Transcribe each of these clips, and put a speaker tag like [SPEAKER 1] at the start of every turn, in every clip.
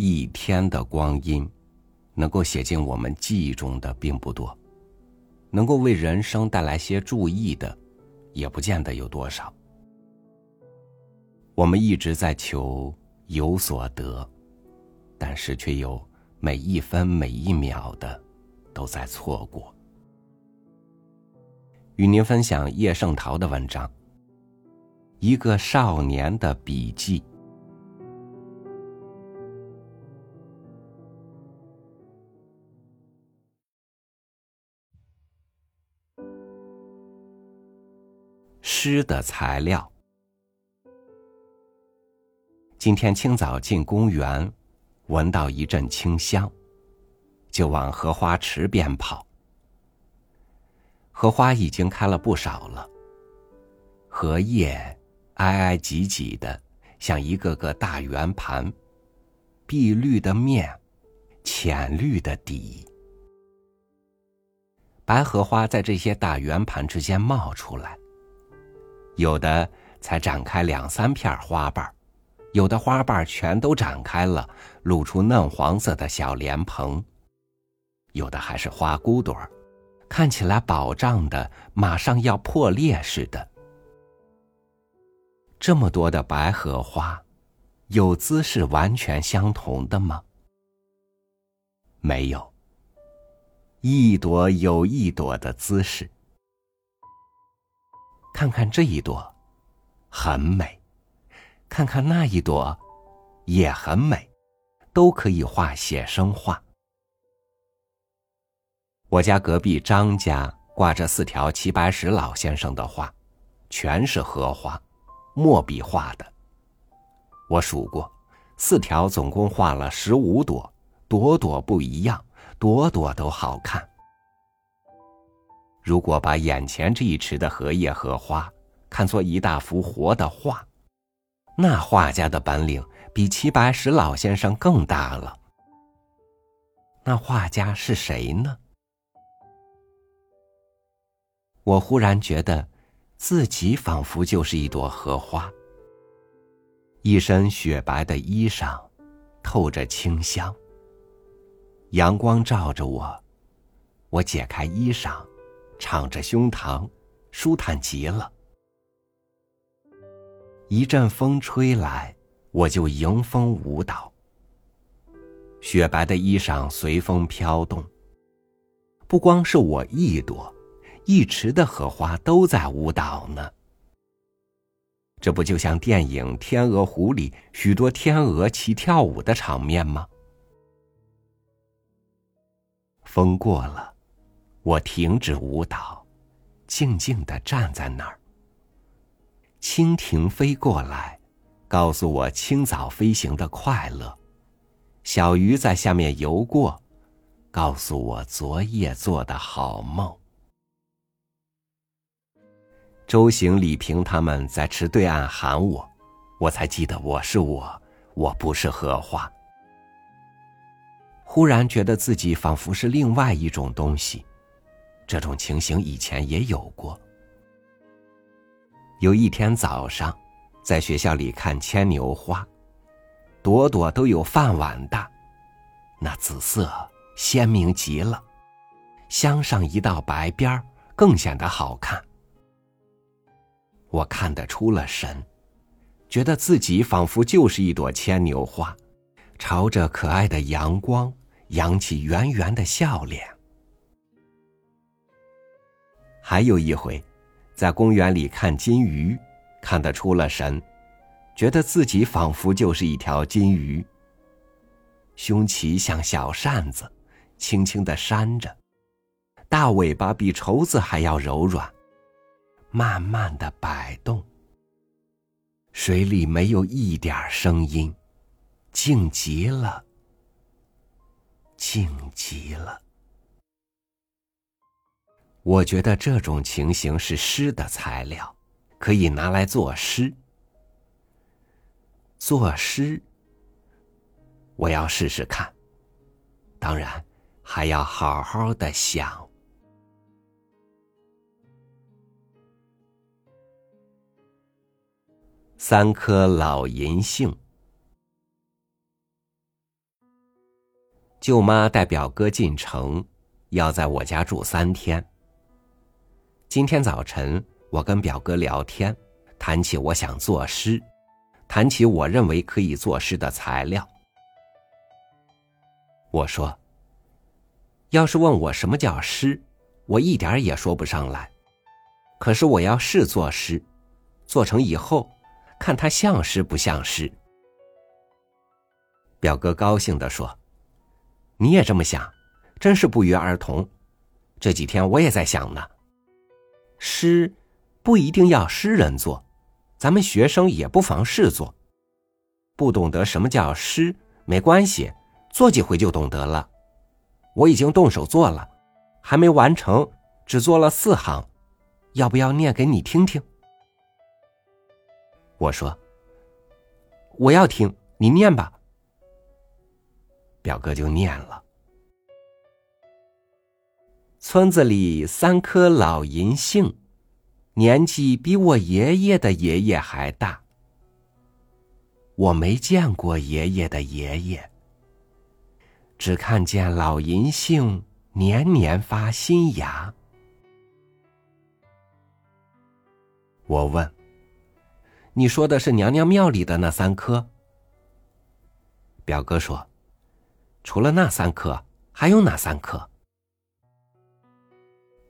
[SPEAKER 1] 一天的光阴，能够写进我们记忆中的并不多，能够为人生带来些注意的，也不见得有多少。我们一直在求有所得，但是却有每一分每一秒的都在错过。与您分享叶圣陶的文章《一个少年的笔记》。诗的材料。今天清早进公园，闻到一阵清香，就往荷花池边跑。荷花已经开了不少了，荷叶挨挨挤挤的，像一个个大圆盘，碧绿的面，浅绿的底。白荷花在这些大圆盘之间冒出来，有的才展开两三片花瓣，有的花瓣全都展开了，露出嫩黄色的小莲蓬，有的还是花骨朵儿。看起来饱胀的，马上要破裂似的。这么多的白荷花，有姿势完全相同的吗？没有。一朵有一朵的姿势。看看这一朵，很美；看看那一朵，也很美，都可以画写生画。我家隔壁张家挂着四条齐白石老先生的画，全是荷花，墨笔画的。我数过，四条总共画了十五朵，朵朵不一样，朵朵都好看。如果把眼前这一池的荷叶荷花看作一大幅活的画，那画家的本领比齐白石老先生更大了。那画家是谁呢？我忽然觉得，自己仿佛就是一朵荷花，一身雪白的衣裳，透着清香。阳光照着我，我解开衣裳，敞着胸膛，舒坦极了。一阵风吹来，我就迎风舞蹈。雪白的衣裳随风飘动，不光是我一朵。一池的荷花都在舞蹈呢，这不就像电影《天鹅湖》里许多天鹅齐跳舞的场面吗？风过了，我停止舞蹈，静静的站在那儿。蜻蜓飞过来，告诉我清早飞行的快乐；小鱼在下面游过，告诉我昨夜做的好梦。周行、李平他们在池对岸喊我，我才记得我是我，我不是荷花。忽然觉得自己仿佛是另外一种东西，这种情形以前也有过。有一天早上，在学校里看牵牛花，朵朵都有饭碗大，那紫色鲜明极了，镶上一道白边更显得好看。我看得出了神，觉得自己仿佛就是一朵牵牛花，朝着可爱的阳光扬起圆圆的笑脸。还有一回，在公园里看金鱼，看得出了神，觉得自己仿佛就是一条金鱼，胸鳍像小扇子，轻轻的扇着，大尾巴比绸子还要柔软。慢慢的摆动，水里没有一点声音，静极了，静极了。我觉得这种情形是诗的材料，可以拿来作诗。作诗，我要试试看，当然还要好好的想。三颗老银杏。舅妈带表哥进城，要在我家住三天。今天早晨，我跟表哥聊天，谈起我想作诗，谈起我认为可以作诗的材料。我说：“要是问我什么叫诗，我一点也说不上来。可是我要是作诗，做成以后，看它像诗不像诗。”表哥高兴的说。你也这么想，真是不约而同。这几天我也在想呢。诗不一定要诗人做，咱们学生也不妨试做。不懂得什么叫诗没关系，做几回就懂得了。我已经动手做了，还没完成，只做了四行，要不要念给你听听？我说：“我要听，你念吧。”表哥就念了：“村子里三棵老银杏，年纪比我爷爷的爷爷还大。我没见过爷爷的爷爷，只看见老银杏年年发新芽。”我问：“你说的是娘娘庙里的那三棵？”表哥说。除了那三棵，还有哪三棵？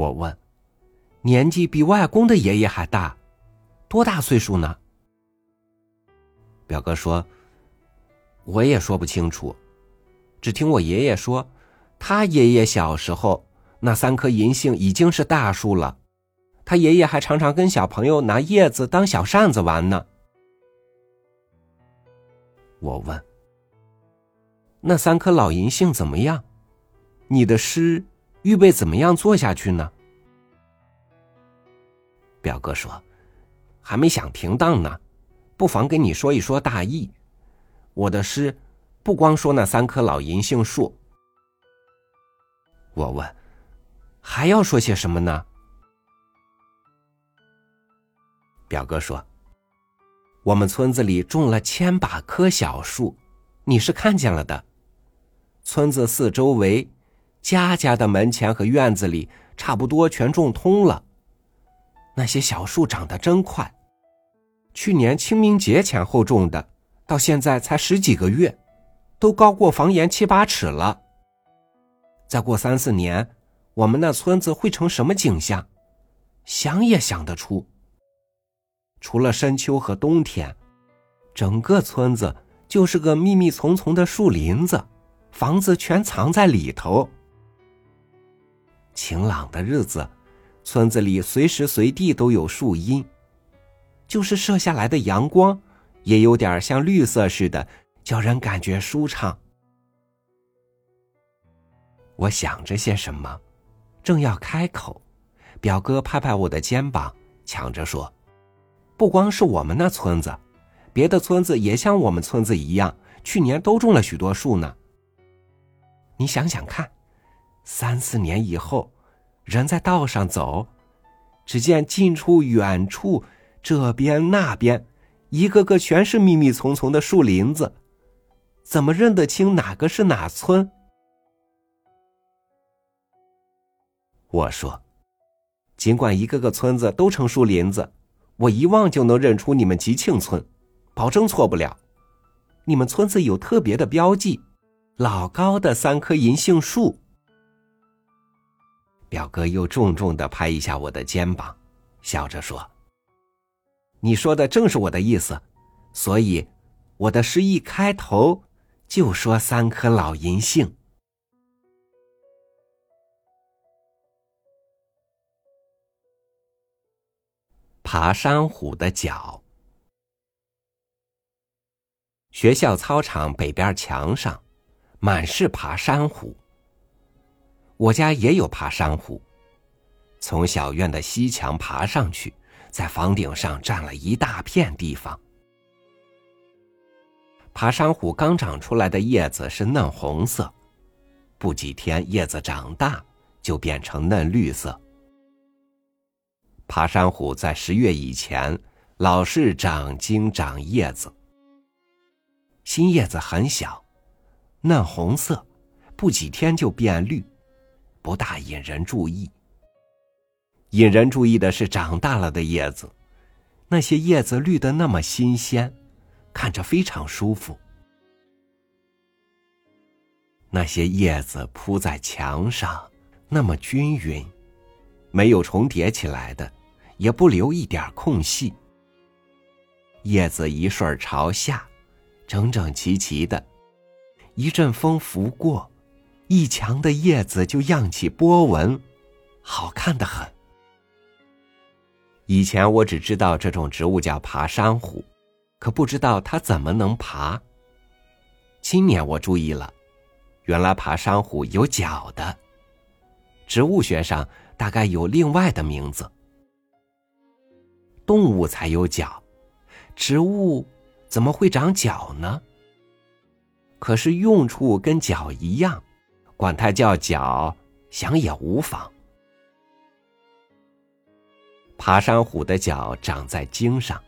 [SPEAKER 1] 我问，年纪比外公的爷爷还大，多大岁数呢？表哥说，我也说不清楚，只听我爷爷说，他爷爷小时候那三棵银杏已经是大树了，他爷爷还常常跟小朋友拿叶子当小扇子玩呢。我问。那三棵老银杏怎么样？你的诗预备怎么样做下去呢？表哥说：“还没想停当呢，不妨跟你说一说大意。我的诗不光说那三棵老银杏树。”我问：“还要说些什么呢？”表哥说：“我们村子里种了千把棵小树，你是看见了的。”村子四周围，家家的门前和院子里差不多全种通了。那些小树长得真快，去年清明节前后种的，到现在才十几个月，都高过房檐七八尺了。再过三四年，我们那村子会成什么景象？想也想得出。除了深秋和冬天，整个村子就是个密密丛丛的树林子。房子全藏在里头。晴朗的日子，村子里随时随地都有树荫，就是射下来的阳光，也有点像绿色似的，叫人感觉舒畅。我想着些什么，正要开口，表哥拍拍我的肩膀，抢着说：“不光是我们那村子，别的村子也像我们村子一样，去年都种了许多树呢。”你想想看，三四年以后，人在道上走，只见近处、远处、这边、那边，一个个全是密密丛丛的树林子，怎么认得清哪个是哪村？我说，尽管一个个村子都成树林子，我一望就能认出你们吉庆村，保证错不了。你们村子有特别的标记。老高的三棵银杏树，表哥又重重的拍一下我的肩膀，笑着说：“你说的正是我的意思，所以我的诗一开头就说三棵老银杏。”爬山虎的脚，学校操场北边墙上。满是爬山虎。我家也有爬山虎，从小院的西墙爬上去，在房顶上占了一大片地方。爬山虎刚长出来的叶子是嫩红色，不几天叶子长大就变成嫩绿色。爬山虎在十月以前老是长茎长叶子，新叶子很小。嫩红色，不几天就变绿，不大引人注意。引人注意的是长大了的叶子，那些叶子绿的那么新鲜，看着非常舒服。那些叶子铺在墙上，那么均匀，没有重叠起来的，也不留一点空隙。叶子一顺朝下，整整齐齐的。一阵风拂过，一墙的叶子就漾起波纹，好看的很。以前我只知道这种植物叫爬山虎，可不知道它怎么能爬。今年我注意了，原来爬山虎有脚的。植物学上大概有另外的名字。动物才有脚，植物怎么会长脚呢？可是用处跟脚一样，管它叫脚，想也无妨。爬山虎的脚长在茎上，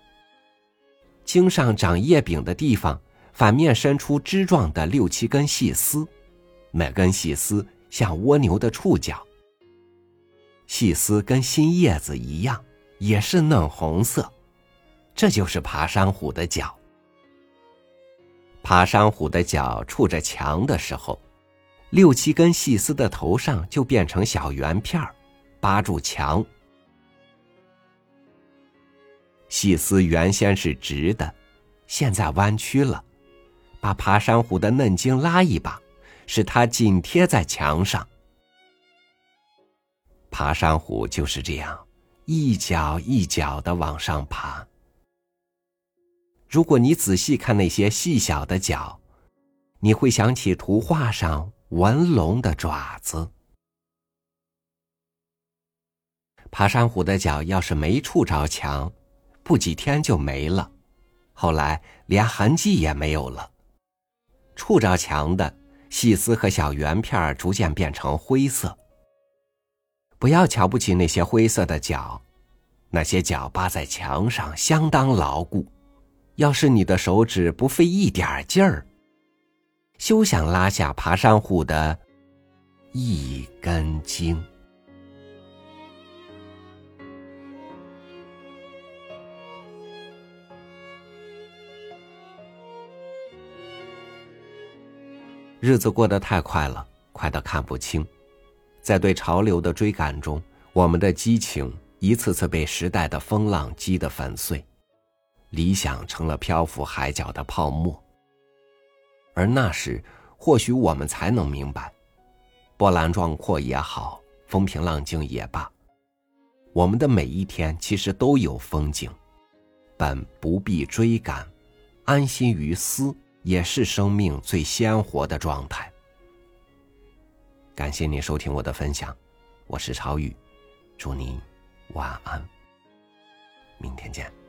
[SPEAKER 1] 茎上长叶柄的地方，反面伸出枝状的六七根细丝，每根细丝像蜗牛的触角。细丝跟新叶子一样，也是嫩红色，这就是爬山虎的脚。爬山虎的脚触着墙的时候，六七根细丝的头上就变成小圆片儿，扒住墙。细丝原先是直的，现在弯曲了，把爬山虎的嫩茎拉一把，使它紧贴在墙上。爬山虎就是这样，一脚一脚的往上爬。如果你仔细看那些细小的脚，你会想起图画上纹龙的爪子。爬山虎的脚要是没触着墙，不几天就没了，后来连痕迹也没有了。触着墙的细丝和小圆片逐渐变成灰色。不要瞧不起那些灰色的脚，那些脚扒在墙上相当牢固。要是你的手指不费一点劲儿，休想拉下爬山虎的一根筋。日子过得太快了，快到看不清，在对潮流的追赶中，我们的激情一次次被时代的风浪击得粉碎。理想成了漂浮海角的泡沫，而那时，或许我们才能明白，波澜壮阔也好，风平浪静也罢，我们的每一天其实都有风景，本不必追赶，安心于思也是生命最鲜活的状态。感谢您收听我的分享，我是超宇，祝您晚安，明天见。